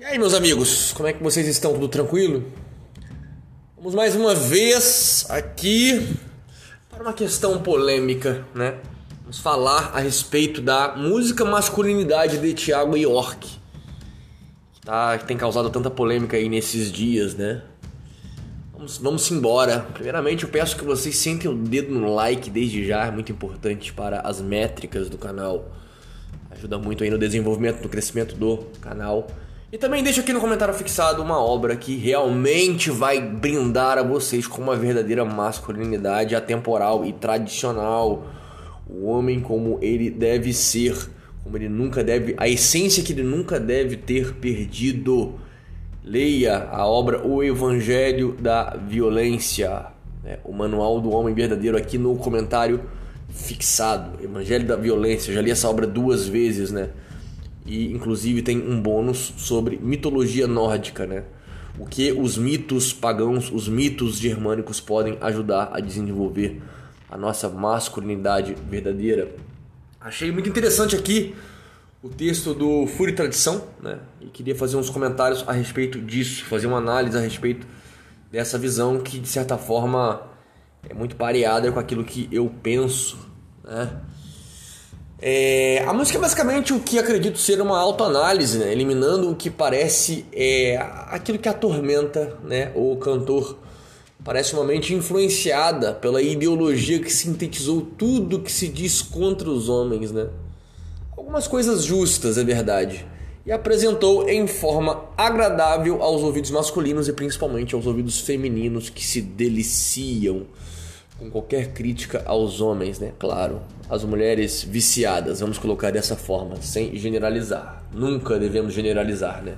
E aí, meus amigos, como é que vocês estão? Tudo tranquilo? Vamos mais uma vez aqui para uma questão polêmica, né? Vamos falar a respeito da música masculinidade de Thiago York, que, tá, que tem causado tanta polêmica aí nesses dias, né? Vamos, vamos embora. Primeiramente, eu peço que vocês sentem o dedo no like desde já, é muito importante para as métricas do canal. Ajuda muito aí no desenvolvimento, no crescimento do canal. E também deixa aqui no comentário fixado uma obra que realmente vai brindar a vocês com uma verdadeira masculinidade atemporal e tradicional. O homem como ele deve ser, como ele nunca deve, a essência que ele nunca deve ter perdido. Leia a obra O Evangelho da Violência, né? o manual do homem verdadeiro aqui no comentário fixado. Evangelho da Violência, já li essa obra duas vezes, né? E inclusive tem um bônus sobre mitologia nórdica, né? O que os mitos pagãos, os mitos germânicos podem ajudar a desenvolver a nossa masculinidade verdadeira. Achei muito interessante aqui o texto do Fúria e Tradição, né? E queria fazer uns comentários a respeito disso, fazer uma análise a respeito dessa visão que de certa forma é muito pareada com aquilo que eu penso, né? É, a música é basicamente o que acredito ser uma autoanálise, né? eliminando o que parece é, aquilo que atormenta né? o cantor. Parece uma mente influenciada pela ideologia que sintetizou tudo que se diz contra os homens. Né? Algumas coisas justas, é verdade. E apresentou em forma agradável aos ouvidos masculinos e principalmente aos ouvidos femininos que se deliciam com qualquer crítica aos homens, né? Claro, as mulheres viciadas, vamos colocar dessa forma, sem generalizar. Nunca devemos generalizar, né?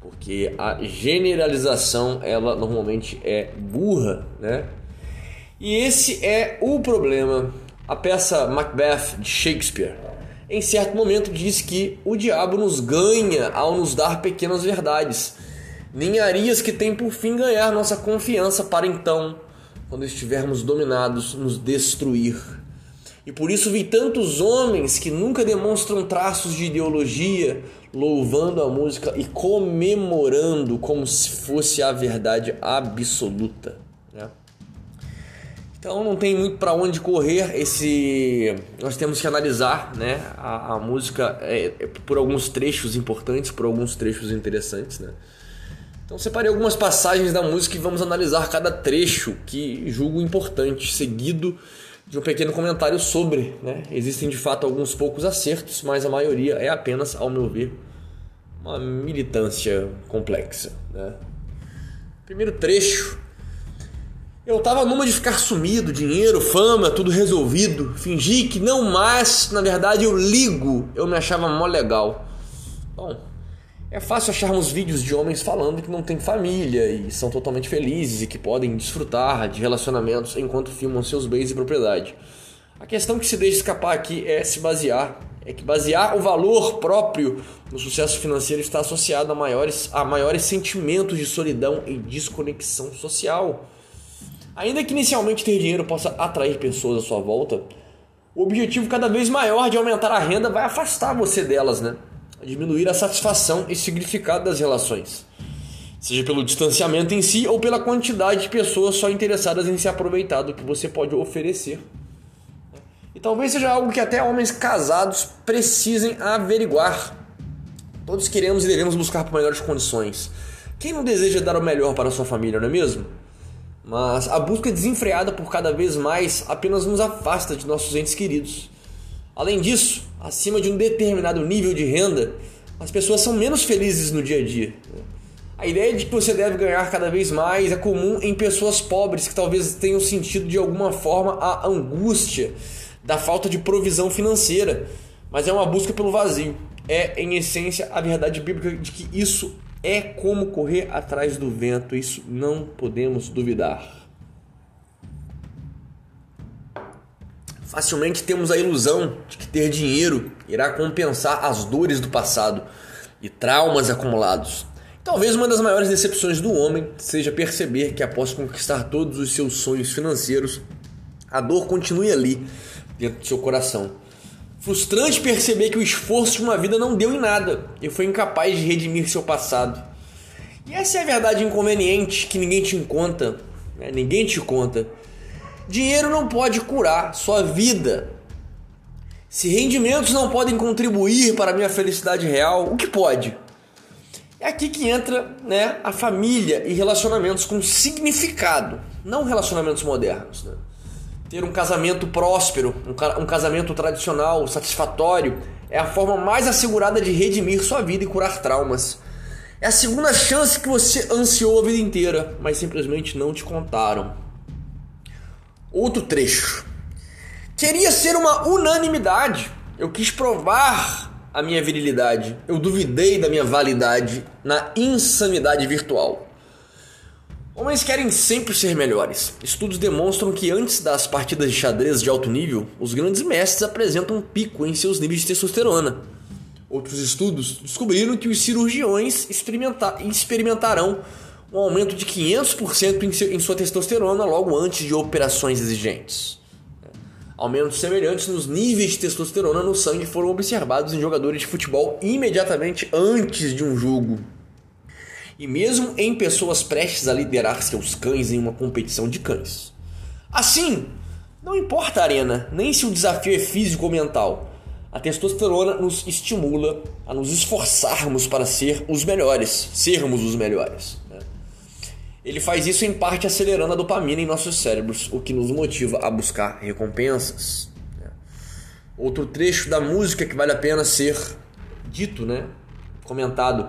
Porque a generalização, ela normalmente é burra, né? E esse é o problema. A peça Macbeth de Shakespeare, em certo momento, diz que o diabo nos ganha ao nos dar pequenas verdades, ninharias que tem por fim ganhar nossa confiança para então quando estivermos dominados, nos destruir. E por isso vi tantos homens que nunca demonstram traços de ideologia, louvando a música e comemorando como se fosse a verdade absoluta. Né? Então não tem muito para onde correr. Esse nós temos que analisar, né? A, a música é, é, por alguns trechos importantes, por alguns trechos interessantes, né? Então separei algumas passagens da música e vamos analisar cada trecho que julgo importante, seguido de um pequeno comentário sobre. Né? Existem de fato alguns poucos acertos, mas a maioria é apenas, ao meu ver, uma militância complexa. Né? Primeiro trecho. Eu tava numa de ficar sumido, dinheiro, fama, tudo resolvido. Fingi que não, mas na verdade eu ligo. Eu me achava mó legal. Bom, é fácil acharmos vídeos de homens falando que não têm família e são totalmente felizes e que podem desfrutar de relacionamentos enquanto filmam seus bens e propriedade. A questão que se deixa escapar aqui é se basear, é que basear o valor próprio no sucesso financeiro está associado a maiores, a maiores sentimentos de solidão e desconexão social. Ainda que inicialmente ter dinheiro possa atrair pessoas à sua volta, o objetivo cada vez maior de aumentar a renda vai afastar você delas, né? Diminuir a satisfação e significado das relações, seja pelo distanciamento em si ou pela quantidade de pessoas só interessadas em se aproveitar do que você pode oferecer. E talvez seja algo que até homens casados precisem averiguar. Todos queremos e devemos buscar por melhores condições. Quem não deseja dar o melhor para a sua família, não é mesmo? Mas a busca desenfreada por cada vez mais apenas nos afasta de nossos entes queridos. Além disso, acima de um determinado nível de renda, as pessoas são menos felizes no dia a dia. A ideia de que você deve ganhar cada vez mais é comum em pessoas pobres que talvez tenham sentido de alguma forma a angústia da falta de provisão financeira, mas é uma busca pelo vazio. É, em essência, a verdade bíblica de que isso é como correr atrás do vento, isso não podemos duvidar. Facilmente temos a ilusão de que ter dinheiro irá compensar as dores do passado e traumas acumulados. Talvez uma das maiores decepções do homem seja perceber que após conquistar todos os seus sonhos financeiros, a dor continue ali, dentro do seu coração. Frustrante perceber que o esforço de uma vida não deu em nada e foi incapaz de redimir seu passado. E essa é a verdade inconveniente que ninguém te conta, né? ninguém te conta. Dinheiro não pode curar sua vida. Se rendimentos não podem contribuir para a minha felicidade real, o que pode? É aqui que entra né, a família e relacionamentos com significado, não relacionamentos modernos. Né? Ter um casamento próspero, um casamento tradicional, satisfatório, é a forma mais assegurada de redimir sua vida e curar traumas. É a segunda chance que você ansiou a vida inteira, mas simplesmente não te contaram. Outro trecho. Queria ser uma unanimidade. Eu quis provar a minha virilidade. Eu duvidei da minha validade na insanidade virtual. Homens querem sempre ser melhores. Estudos demonstram que antes das partidas de xadrez de alto nível, os grandes mestres apresentam um pico em seus níveis de testosterona. Outros estudos descobriram que os cirurgiões experimentarão um aumento de 500% em sua testosterona logo antes de operações exigentes. Aumentos semelhantes nos níveis de testosterona no sangue foram observados em jogadores de futebol imediatamente antes de um jogo. E mesmo em pessoas prestes a liderar seus cães em uma competição de cães. Assim, não importa a arena, nem se o desafio é físico ou mental a testosterona nos estimula a nos esforçarmos para ser os melhores, sermos os melhores. Ele faz isso em parte acelerando a dopamina em nossos cérebros, o que nos motiva a buscar recompensas. Outro trecho da música que vale a pena ser dito, né? comentado.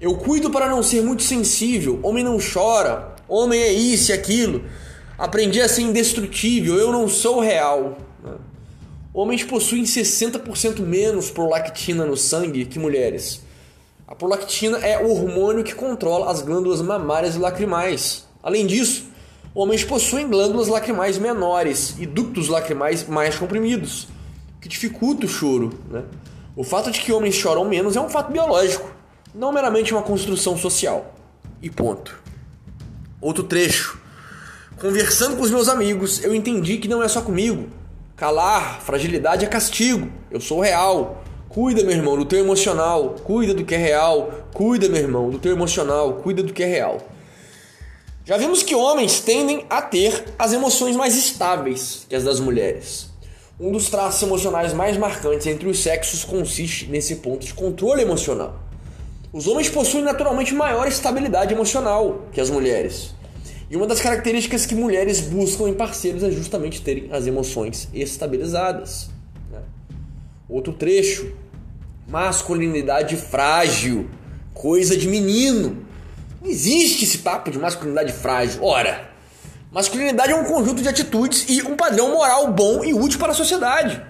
Eu cuido para não ser muito sensível, homem não chora, homem é isso e aquilo. Aprendi a ser indestrutível, eu não sou real. Né? Homens possuem 60% menos prolactina no sangue que mulheres. A prolactina é o hormônio que controla as glândulas mamárias e lacrimais. Além disso, homens possuem glândulas lacrimais menores e ductos lacrimais mais comprimidos, que dificulta o choro. Né? O fato de que homens choram menos é um fato biológico, não meramente uma construção social. E ponto. Outro trecho. Conversando com os meus amigos, eu entendi que não é só comigo. Calar, fragilidade é castigo. Eu sou real. Cuida, meu irmão, do teu emocional. Cuida do que é real. Cuida, meu irmão, do teu emocional. Cuida do que é real. Já vimos que homens tendem a ter as emoções mais estáveis que as das mulheres. Um dos traços emocionais mais marcantes entre os sexos consiste nesse ponto de controle emocional. Os homens possuem naturalmente maior estabilidade emocional que as mulheres. E uma das características que mulheres buscam em parceiros é justamente terem as emoções estabilizadas. Né? Outro trecho: masculinidade frágil, coisa de menino. Não existe esse papo de masculinidade frágil. Ora, masculinidade é um conjunto de atitudes e um padrão moral bom e útil para a sociedade.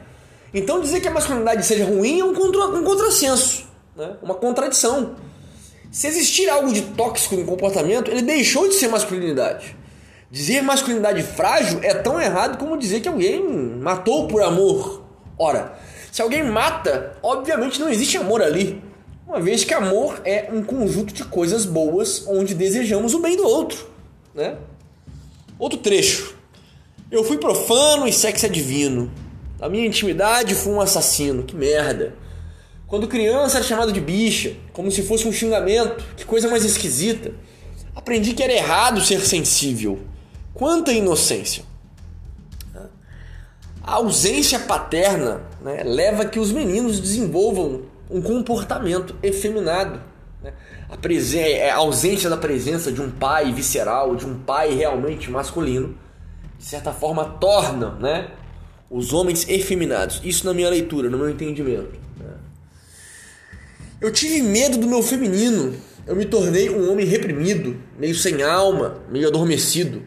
Então dizer que a masculinidade seja ruim é um, contra, um contrassenso, né? uma contradição. Se existir algo de tóxico no comportamento, ele deixou de ser masculinidade. Dizer masculinidade frágil é tão errado como dizer que alguém matou por amor. Ora, se alguém mata, obviamente não existe amor ali. Uma vez que amor é um conjunto de coisas boas onde desejamos o bem do outro, né? Outro trecho. Eu fui profano e sexo é divino. A minha intimidade fui um assassino. Que merda. Quando criança era chamado de bicha, como se fosse um xingamento, que coisa mais esquisita. Aprendi que era errado ser sensível. Quanta inocência! A ausência paterna né, leva a que os meninos desenvolvam um comportamento efeminado. Né? A, é, a ausência da presença de um pai visceral, de um pai realmente masculino, de certa forma torna né, os homens efeminados. Isso na minha leitura, no meu entendimento. Eu tive medo do meu feminino. Eu me tornei um homem reprimido, meio sem alma, meio adormecido.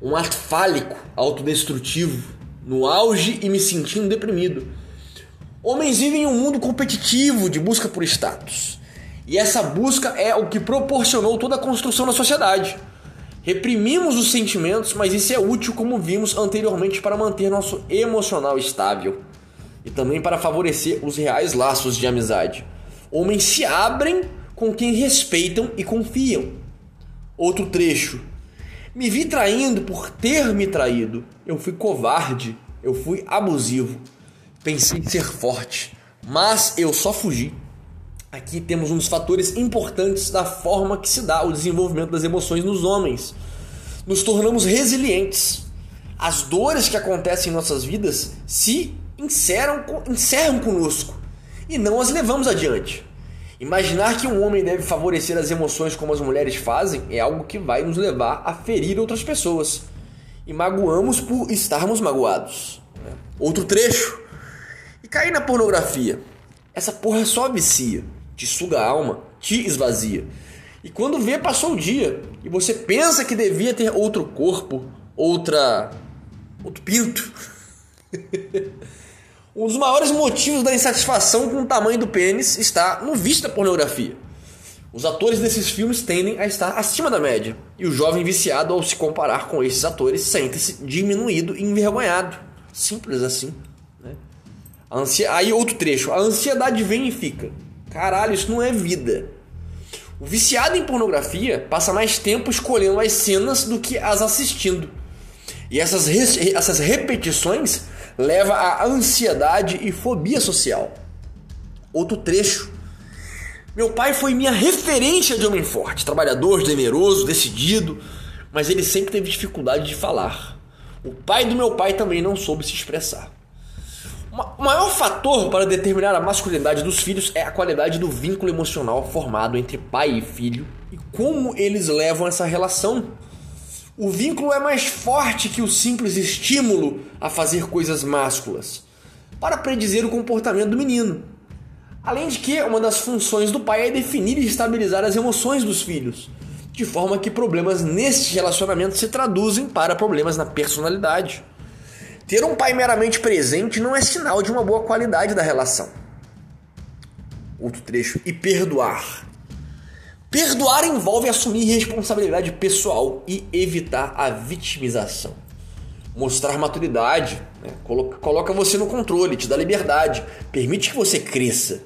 Um ato fálico, autodestrutivo, no auge e me sentindo deprimido. Homens vivem em um mundo competitivo de busca por status. E essa busca é o que proporcionou toda a construção da sociedade. Reprimimos os sentimentos, mas isso é útil, como vimos anteriormente, para manter nosso emocional estável e também para favorecer os reais laços de amizade. Homens se abrem com quem respeitam e confiam. Outro trecho. Me vi traindo por ter me traído. Eu fui covarde, eu fui abusivo. Pensei ser forte, mas eu só fugi. Aqui temos um dos fatores importantes da forma que se dá o desenvolvimento das emoções nos homens. Nos tornamos resilientes. As dores que acontecem em nossas vidas se encerram, encerram conosco e não as levamos adiante. Imaginar que um homem deve favorecer as emoções como as mulheres fazem é algo que vai nos levar a ferir outras pessoas. E magoamos por estarmos magoados. Outro trecho. E cair na pornografia. Essa porra só vicia, te suga a alma, te esvazia. E quando vê, passou o dia. E você pensa que devia ter outro corpo, outra. outro pinto. Um dos maiores motivos da insatisfação com o tamanho do pênis está no vício da pornografia. Os atores desses filmes tendem a estar acima da média, e o jovem viciado, ao se comparar com esses atores, sente-se diminuído e envergonhado. Simples assim. Né? Aí outro trecho. A ansiedade vem e fica. Caralho, isso não é vida. O viciado em pornografia passa mais tempo escolhendo as cenas do que as assistindo. E essas, re... essas repetições leva à ansiedade e fobia social. Outro trecho. Meu pai foi minha referência de homem forte, trabalhador, generoso, decidido, mas ele sempre teve dificuldade de falar. O pai do meu pai também não soube se expressar. O maior fator para determinar a masculinidade dos filhos é a qualidade do vínculo emocional formado entre pai e filho e como eles levam essa relação. O vínculo é mais forte que o simples estímulo a fazer coisas másculas, para predizer o comportamento do menino. Além de que uma das funções do pai é definir e estabilizar as emoções dos filhos, de forma que problemas neste relacionamento se traduzem para problemas na personalidade. Ter um pai meramente presente não é sinal de uma boa qualidade da relação. Outro trecho. E perdoar. Perdoar envolve assumir responsabilidade pessoal e evitar a vitimização. Mostrar maturidade, né? coloca, você no controle, te dá liberdade, permite que você cresça.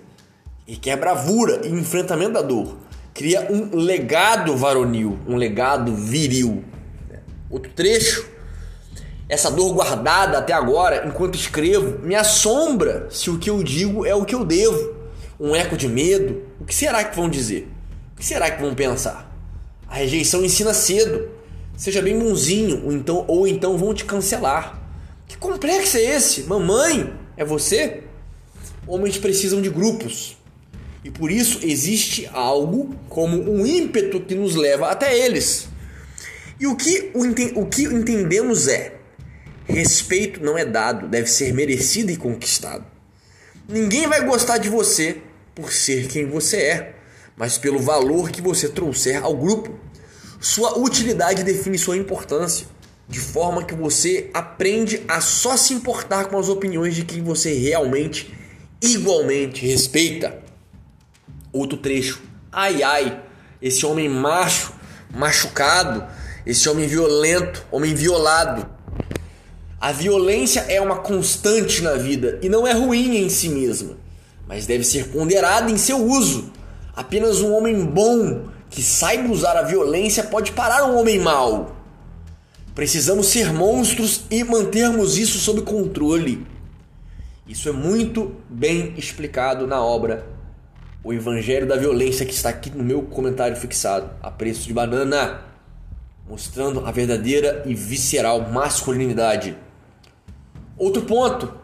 E quer bravura e enfrentamento da dor. Cria um legado varonil, um legado viril. Outro trecho. Essa dor guardada até agora, enquanto escrevo, me assombra se o que eu digo é o que eu devo. Um eco de medo. O que será que vão dizer? Que será que vão pensar? A rejeição ensina cedo. Seja bem bonzinho, ou então, ou então vão te cancelar. Que complexo é esse? Mamãe, é você? Homens precisam de grupos. E por isso existe algo como um ímpeto que nos leva até eles. E o que, o, o que entendemos é: respeito não é dado, deve ser merecido e conquistado. Ninguém vai gostar de você por ser quem você é mas pelo valor que você trouxer ao grupo. Sua utilidade define sua importância, de forma que você aprende a só se importar com as opiniões de quem você realmente, igualmente respeita. Outro trecho. Ai ai, esse homem macho, machucado, esse homem violento, homem violado. A violência é uma constante na vida e não é ruim em si mesma, mas deve ser ponderada em seu uso Apenas um homem bom que saiba usar a violência pode parar um homem mau. Precisamos ser monstros e mantermos isso sob controle. Isso é muito bem explicado na obra O Evangelho da Violência, que está aqui no meu comentário fixado, a preço de banana, mostrando a verdadeira e visceral masculinidade. Outro ponto.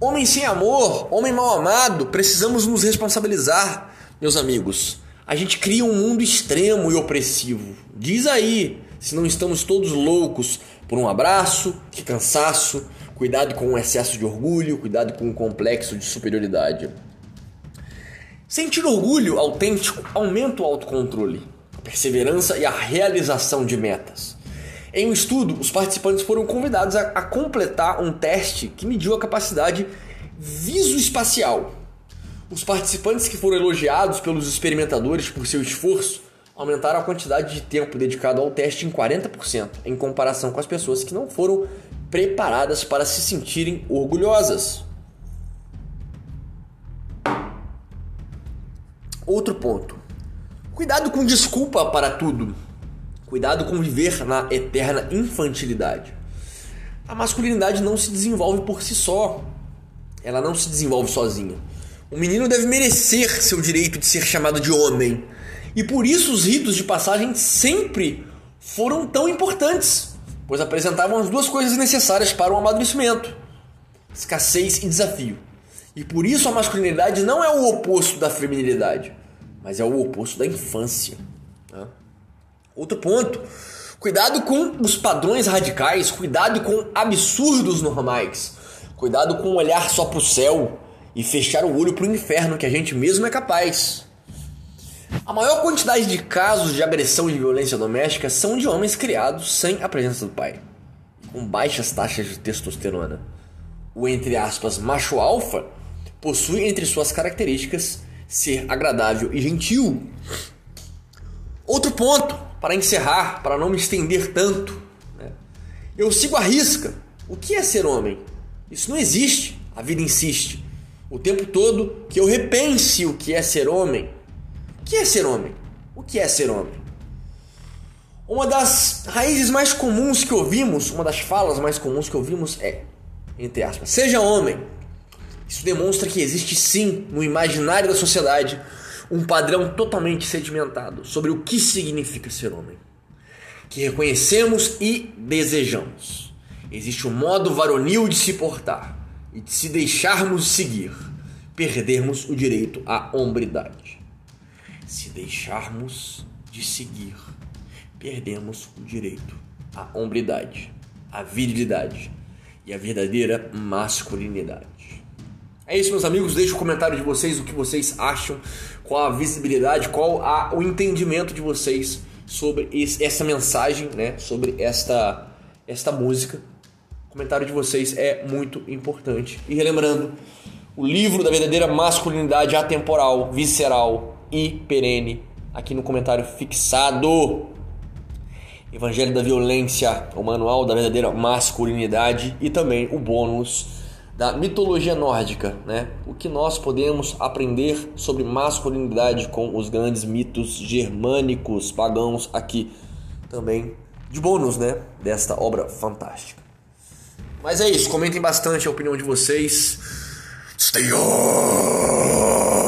Homem sem amor, homem mal amado, precisamos nos responsabilizar meus amigos, a gente cria um mundo extremo e opressivo. Diz aí se não estamos todos loucos por um abraço, que cansaço, cuidado com o excesso de orgulho, cuidado com o complexo de superioridade. Sentir orgulho autêntico aumenta o autocontrole, a perseverança e a realização de metas. Em um estudo, os participantes foram convidados a, a completar um teste que mediu a capacidade visoespacial os participantes que foram elogiados pelos experimentadores por seu esforço aumentaram a quantidade de tempo dedicado ao teste em 40%, em comparação com as pessoas que não foram preparadas para se sentirem orgulhosas. Outro ponto. Cuidado com desculpa para tudo. Cuidado com viver na eterna infantilidade. A masculinidade não se desenvolve por si só. ela não se desenvolve sozinha. O menino deve merecer seu direito de ser chamado de homem. E por isso os ritos de passagem sempre foram tão importantes, pois apresentavam as duas coisas necessárias para o amadurecimento: escassez e desafio. E por isso a masculinidade não é o oposto da feminilidade, mas é o oposto da infância. Né? Outro ponto: cuidado com os padrões radicais, cuidado com absurdos normais, cuidado com olhar só para o céu e fechar o olho para o inferno que a gente mesmo é capaz. A maior quantidade de casos de agressão e de violência doméstica são de homens criados sem a presença do pai, com baixas taxas de testosterona. O entre aspas macho alfa possui entre suas características ser agradável e gentil. Outro ponto, para encerrar, para não me estender tanto, né? eu sigo a risca. O que é ser homem? Isso não existe. A vida insiste o tempo todo que eu repense o que é ser homem que é ser homem? O que é ser homem? Uma das raízes mais comuns que ouvimos, uma das falas mais comuns que ouvimos é, entre aspas, seja homem. Isso demonstra que existe sim no imaginário da sociedade um padrão totalmente sedimentado sobre o que significa ser homem, que reconhecemos e desejamos. Existe um modo varonil de se portar e de se deixarmos seguir, perdermos o direito à hombridade. Se deixarmos de seguir, perdemos o direito à hombridade, à virilidade e à verdadeira masculinidade. É isso, meus amigos. Deixe o comentário de vocês, o que vocês acham, qual a visibilidade, qual a, o entendimento de vocês sobre esse, essa mensagem, né? Sobre esta, esta música. O comentário de vocês é muito importante. E relembrando, o livro da verdadeira masculinidade atemporal, visceral, e perene aqui no comentário fixado. Evangelho da Violência, o manual da verdadeira masculinidade e também o bônus da mitologia nórdica, né? O que nós podemos aprender sobre masculinidade com os grandes mitos germânicos pagãos aqui também de bônus, né? Desta obra fantástica. Mas é isso, comentem bastante a opinião de vocês. Stay on!